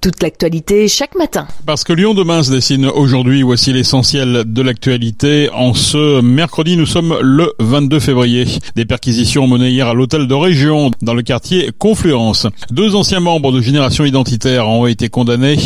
toute l'actualité chaque matin. Parce que Lyon demain se dessine aujourd'hui, voici l'essentiel de l'actualité. En ce mercredi, nous sommes le 22 février. Des perquisitions menées hier à l'hôtel de région dans le quartier Confluence. Deux anciens membres de Génération Identitaire ont été condamnés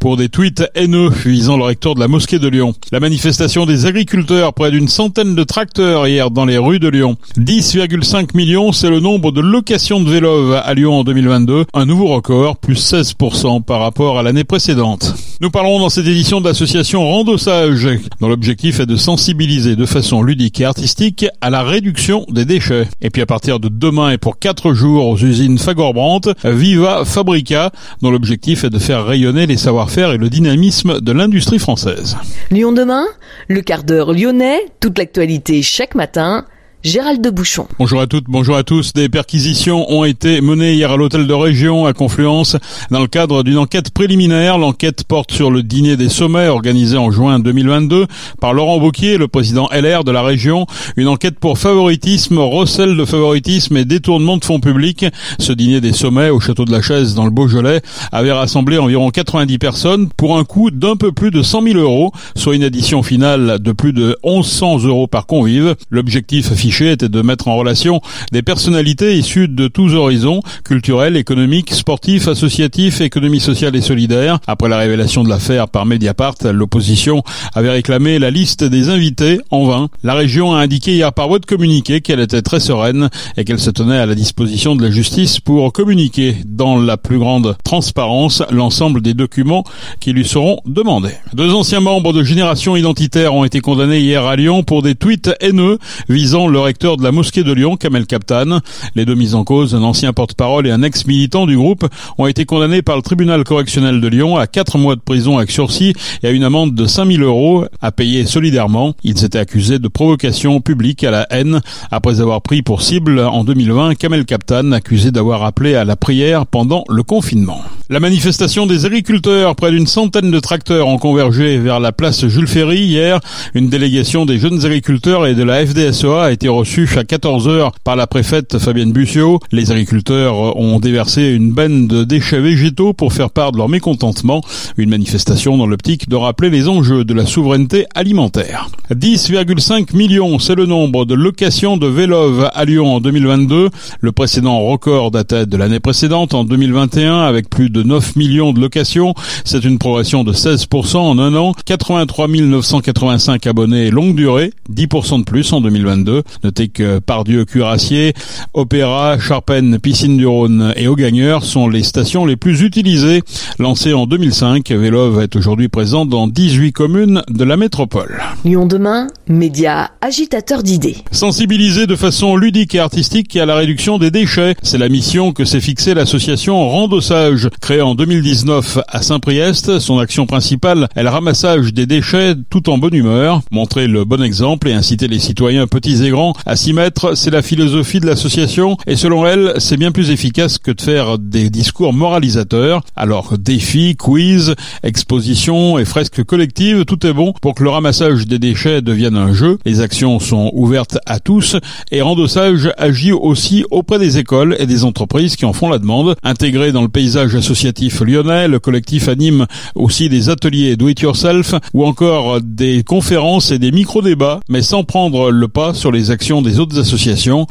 pour des tweets haineux visant le recteur de la mosquée de Lyon. La manifestation des agriculteurs, près d'une centaine de tracteurs hier dans les rues de Lyon. 10,5 millions, c'est le nombre de locations de vélos à Lyon en 2022. Un nouveau record, plus 16% par rapport à l'année précédente. Nous parlons dans cette édition de l'association Randossage, dont l'objectif est de sensibiliser de façon ludique et artistique à la réduction des déchets. Et puis à partir de demain et pour quatre jours aux usines Fagor-Brandt, Viva Fabrica, dont l'objectif est de faire rayonner les savoir-faire et le dynamisme de l'industrie française. Lyon demain, le quart d'heure lyonnais, toute l'actualité chaque matin Gérald de Bouchon. Bonjour à toutes, bonjour à tous. Des perquisitions ont été menées hier à l'hôtel de région à Confluence dans le cadre d'une enquête préliminaire. L'enquête porte sur le dîner des sommets organisé en juin 2022 par Laurent Wauquiez, le président LR de la région. Une enquête pour favoritisme, recel de favoritisme et détournement de fonds publics. Ce dîner des sommets au château de la Chaise dans le Beaujolais avait rassemblé environ 90 personnes pour un coût d'un peu plus de 100 000 euros, soit une addition finale de plus de 1100 euros par convive. L'objectif affiché était de mettre en relation des personnalités issues de tous horizons, culturels, économiques, sportifs, associatifs, économie sociale et solidaire. Après la révélation de l'affaire par Mediapart, l'opposition avait réclamé la liste des invités en vain. La région a indiqué hier par voie de communiqué qu'elle était très sereine et qu'elle se tenait à la disposition de la justice pour communiquer dans la plus grande transparence l'ensemble des documents qui lui seront demandés. Deux anciens membres de Génération Identitaire ont été condamnés hier à Lyon pour des tweets haineux visant le recteur de la mosquée de Lyon, Kamel Kaptan. Les deux mises en cause, un ancien porte-parole et un ex-militant du groupe, ont été condamnés par le tribunal correctionnel de Lyon à quatre mois de prison avec sursis et à une amende de 5000 euros à payer solidairement. Ils étaient accusés de provocation publique à la haine après avoir pris pour cible en 2020 Kamel Kaptan, accusé d'avoir appelé à la prière pendant le confinement. La manifestation des agriculteurs, près d'une centaine de tracteurs ont convergé vers la place Jules Ferry hier. Une délégation des jeunes agriculteurs et de la FDSEA a été reçu à 14h par la préfète Fabienne Bussiot. Les agriculteurs ont déversé une benne de déchets végétaux pour faire part de leur mécontentement. Une manifestation dans l'optique de rappeler les enjeux de la souveraineté alimentaire. 10,5 millions, c'est le nombre de locations de vélos à Lyon en 2022. Le précédent record datait de l'année précédente en 2021 avec plus de 9 millions de locations. C'est une progression de 16% en un an. 83 985 abonnés longue durée, 10% de plus en 2022. Notez que Pardieu, Cuirassier, Opéra, Charpennes, Piscine du Rhône et Augagneur sont les stations les plus utilisées. Lancées en 2005, Vélove est aujourd'hui présent dans 18 communes de la métropole. Lyon demain, média agitateur d'idées. Sensibiliser de façon ludique et artistique à la réduction des déchets, c'est la mission que s'est fixée l'association Randossage, créée en 2019 à Saint-Priest. Son action principale est le ramassage des déchets tout en bonne humeur, montrer le bon exemple et inciter les citoyens petits et grands à s'y mettre. C'est la philosophie de l'association et selon elle, c'est bien plus efficace que de faire des discours moralisateurs. Alors défis, quiz, expositions et fresques collectives, tout est bon pour que le ramassage des déchets devienne un jeu. Les actions sont ouvertes à tous et Randossage agit aussi auprès des écoles et des entreprises qui en font la demande. Intégré dans le paysage associatif lyonnais, le collectif anime aussi des ateliers do it yourself ou encore des conférences et des micro-débats, mais sans prendre le pas sur les actions des autres associations.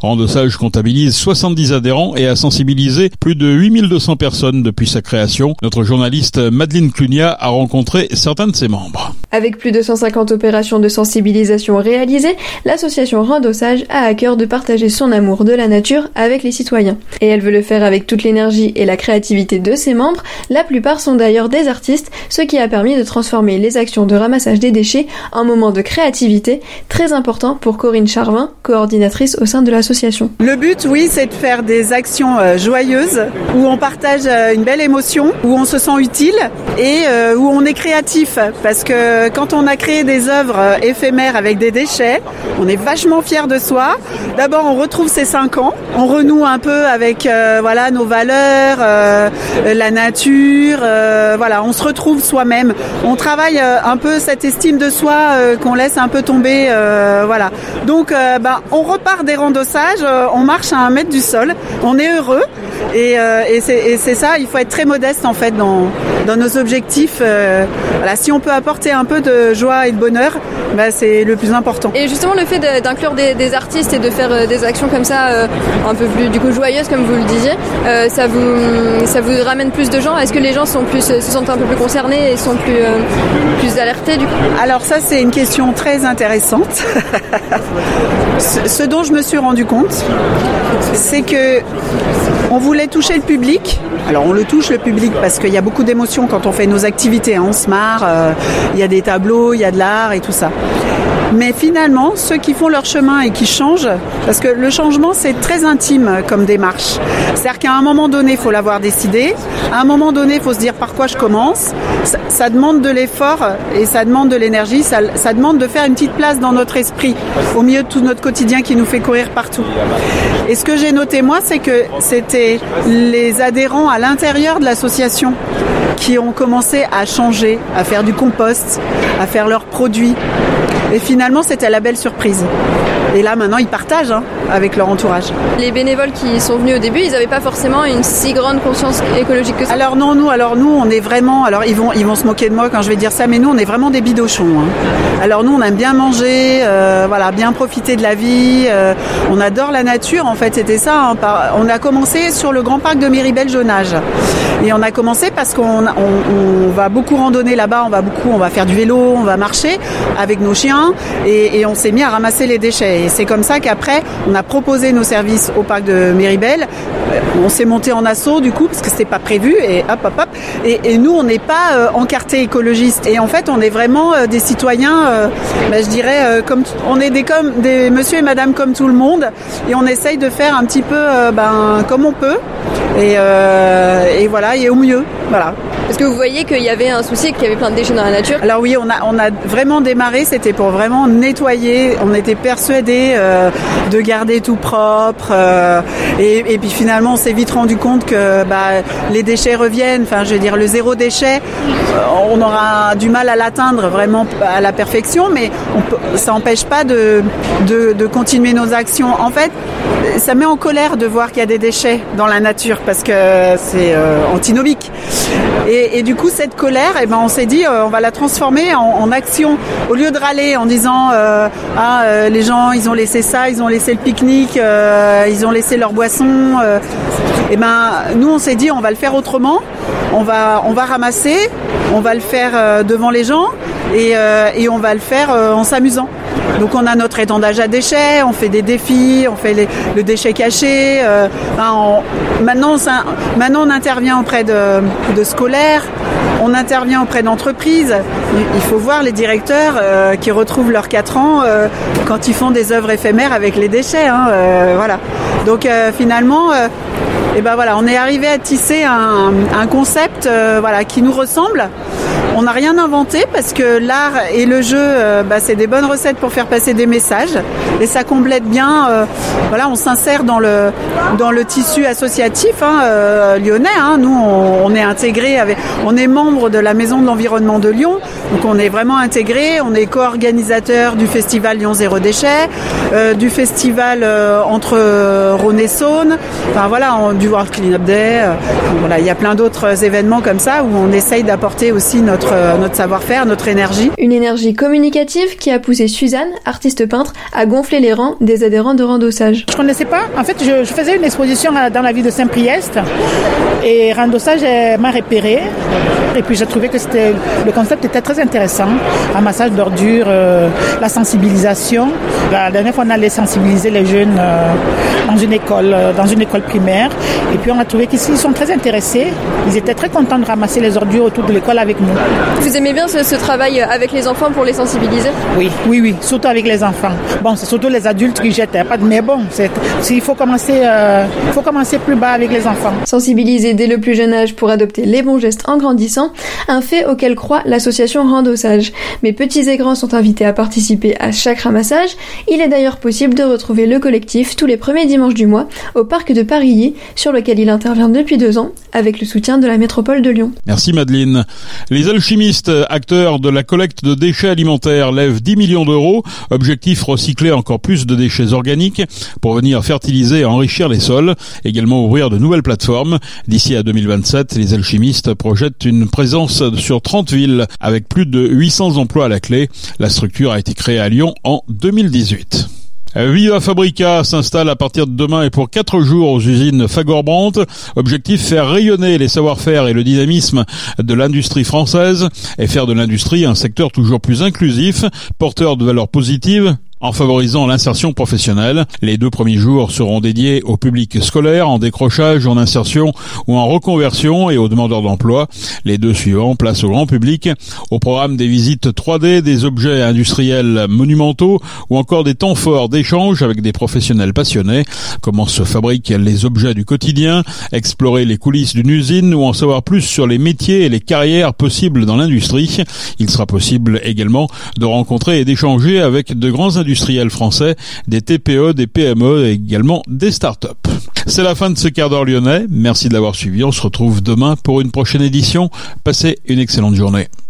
Comptabilise 70 adhérents et a sensibilisé plus de 8200 personnes depuis sa création. Notre journaliste Madeleine Clunia a rencontré certains de ses membres. Avec plus de 150 opérations de sensibilisation réalisées, l'association Randossage a à cœur de partager son amour de la nature avec les citoyens. Et elle veut le faire avec toute l'énergie et la créativité de ses membres. La plupart sont d'ailleurs des artistes, ce qui a permis de transformer les actions de ramassage des déchets en moments de créativité très important pour Corinne Charvin, coordinatrice au sein de l'association. Le but, oui, c'est de faire des actions euh, joyeuses où on partage euh, une belle émotion, où on se sent utile et euh, où on est créatif. Parce que quand on a créé des œuvres éphémères avec des déchets, on est vachement fier de soi. D'abord, on retrouve ses cinq ans, on renoue un peu avec voilà nos valeurs, la nature, voilà, on se retrouve soi-même. On travaille un peu cette estime de soi qu'on laisse un peu tomber, voilà. Donc, ben on repart des randossages, euh, on marche à un mètre du sol, on est heureux et, euh, et c'est ça, il faut être très modeste en fait dans, dans nos objectifs. Euh, voilà, si on peut apporter un peu de joie et de bonheur, ben, c'est le plus important. Et justement le fait d'inclure des, des, artistes et de faire des actions comme ça un peu plus du coup joyeuses comme vous le disiez, ça vous ça vous ramène plus de gens? Est-ce que les gens sont plus se sentent un peu plus concernés et sont plus plus alertés du coup? Alors ça c'est une question très intéressante. ce dont je me suis rendu compte, c'est que on voulait toucher le public. Alors on le touche le public parce qu'il y a beaucoup d'émotions quand on fait nos activités. Hein. On se marre, euh, il y a des tableaux, il y a de l'art et tout ça. Mais finalement, ceux qui font leur chemin et qui changent, parce que le changement c'est très intime comme démarche. C'est-à-dire qu'à un moment donné, il faut l'avoir décidé. À un moment donné, il faut se dire par quoi je commence. Ça, demande de l'effort et ça demande de l'énergie. Ça, ça demande de faire une petite place dans notre esprit, au milieu de tout notre quotidien qui nous fait courir partout. Et ce que j'ai noté moi, c'est que c'était les adhérents à l'intérieur de l'association qui ont commencé à changer, à faire du compost, à faire leurs produits. Et finalement, c'était la belle surprise. Et là, maintenant, ils partagent hein, avec leur entourage. Les bénévoles qui sont venus au début, ils n'avaient pas forcément une si grande conscience écologique que ça. Alors non, nous, alors nous, on est vraiment. Alors ils vont, ils vont se moquer de moi quand je vais dire ça, mais nous, on est vraiment des bidochons. Hein. Alors nous, on aime bien manger, euh, voilà, bien profiter de la vie. Euh, on adore la nature. En fait, c'était ça. Hein, on a commencé sur le grand parc de Méribel-Jonage. Et on a commencé parce qu'on on, va beaucoup randonner là-bas. On va beaucoup, on va faire du vélo, on va marcher avec nos chiens, et, et on s'est mis à ramasser les déchets. Et c'est comme ça qu'après, on a proposé nos services au parc de Méribel. Euh, on s'est monté en assaut du coup parce que c'était pas prévu et hop hop hop. Et, nous, on n'est pas euh, encartés écologistes. Et en fait, on est vraiment euh, des citoyens, bah, je dirais, on est des comme des monsieur et madame comme tout le monde. Et on essaye de faire un petit peu, ben comme on peut. Et voilà, et au mieux. Voilà. Est-ce que vous voyez qu'il y avait un souci, qu'il y avait plein de déchets dans la nature? Alors oui, on a, on a vraiment démarré, c'était pour vraiment nettoyer. On était persuadés euh, de garder tout propre. Euh, et, et, puis finalement, on s'est vite rendu compte que bah, les déchets reviennent. Enfin, je veux dire, le zéro déchet, euh, on aura du mal à l'atteindre vraiment à la perfection, mais on peut, ça n'empêche pas de, de, de continuer nos actions. En fait, ça met en colère de voir qu'il y a des déchets dans la nature parce que c'est antinomique. Et, du coup, cette colère, eh ben, on s'est dit, euh, on va la transformer en, action. Au lieu de râler en disant, euh, ah, euh, les gens, ils ont laissé ça, ils ont laissé le pique-nique, ils ont laissé leur boisson. eh ben, nous, on s'est dit, on va le faire autrement. On va ramasser, on va le faire devant les gens et, et on va le faire en s'amusant. Donc on a notre étendage à déchets, on fait des défis, on fait le déchet caché. Euh, maintenant, ça, maintenant, on intervient auprès de, scolaires, on intervient auprès d'entreprises. Il faut voir les directeurs euh, qui retrouvent leurs 4 ans euh, quand ils font des œuvres éphémères avec les déchets. Hein, euh, voilà. Donc finalement, et ben voilà, on est arrivé à tisser un, un concept voilà, qui nous ressemble. On n'a rien inventé parce que l'art et le jeu, euh, bah, c'est des bonnes recettes pour faire passer des messages et ça complète bien. Euh, voilà, on s'insère dans le dans le tissu associatif hein, euh, lyonnais. Hein. Nous, on, est intégré avec, on est membre de la Maison de l'environnement de Lyon, donc on est vraiment intégré. On est co-organisateur du festival Lyon Zéro Déchet, du festival entre Rhône et Saône. Enfin voilà, du World Clean Up Day. voilà, il y a plein d'autres événements comme ça où on essaye d'apporter aussi notre euh, notre, savoir-faire, notre énergie. Une énergie communicative qui a poussé Suzanne, artiste peintre, à gonfler les rangs des adhérents de Randossage. Je connaissais pas. En fait, je, faisais une exposition dans la ville de Saint-Priest et Randossage m'a repéré. Et puis j'ai trouvé que c'était le concept était très intéressant. Un massage d'ordures, euh, la sensibilisation. La dernière fois, on allait sensibiliser les jeunes euh, dans une école, dans une école primaire. Et puis on a trouvé qu'ils sont très intéressés. Ils étaient très contents de ramasser les ordures autour de l'école avec nous. Vous aimez bien ce, travail avec les enfants pour les sensibiliser Oui, oui, oui, surtout avec les enfants. Bon, c'est surtout les adultes qui jettent, hein, mais bon, il faut commencer, euh, faut commencer plus bas avec les enfants. Sensibiliser dès le plus jeune âge pour adopter les bons gestes en grandissant, un fait auquel croit l'association Randossage. Mais petits et grands sont invités à participer à chaque ramassage. Il est d'ailleurs possible de retrouver le collectif tous les premiers dimanches du mois au parc de Parilly, sur lequel il intervient depuis deux ans avec le soutien de la métropole de Lyon. Merci Madeleine. Les alchimistes, acteurs de la collecte de déchets alimentaires, lèvent 10 millions d'euros. Objectif recycler encore plus de déchets organiques pour venir fertiliser et enrichir les sols. Également ouvrir de nouvelles plateformes. D'ici à 2027, les alchimistes projettent une présence sur 30 villes avec plus de 800 emplois à la clé. La structure a été créée à Lyon en 2018. Viva Fabrica s'installe à partir de demain et pour quatre jours aux usines Fagor-Brandt. Objectif faire rayonner les savoir-faire et le dynamisme de l'industrie française et faire de l'industrie un secteur toujours plus inclusif, porteur de valeurs positives en favorisant l'insertion professionnelle. Les deux premiers jours seront dédiés au public scolaire, en décrochage, en insertion ou en reconversion et aux demandeurs d'emploi. Les deux suivants place au grand public. Au programme des visites 3D, des objets industriels monumentaux ou encore des temps forts d'échange avec des professionnels passionnés. Comment se fabriquent les objets du quotidien, explorer les coulisses d'une usine ou en savoir plus sur les métiers et les carrières possibles dans l'industrie. Il sera possible également de rencontrer et d'échanger avec de grands industriels industriels français, des TPE, des PME et également des startups. C'est la fin de ce quart d'heure lyonnais. Merci de l'avoir suivi. On se retrouve demain pour une prochaine édition. Passez une excellente journée.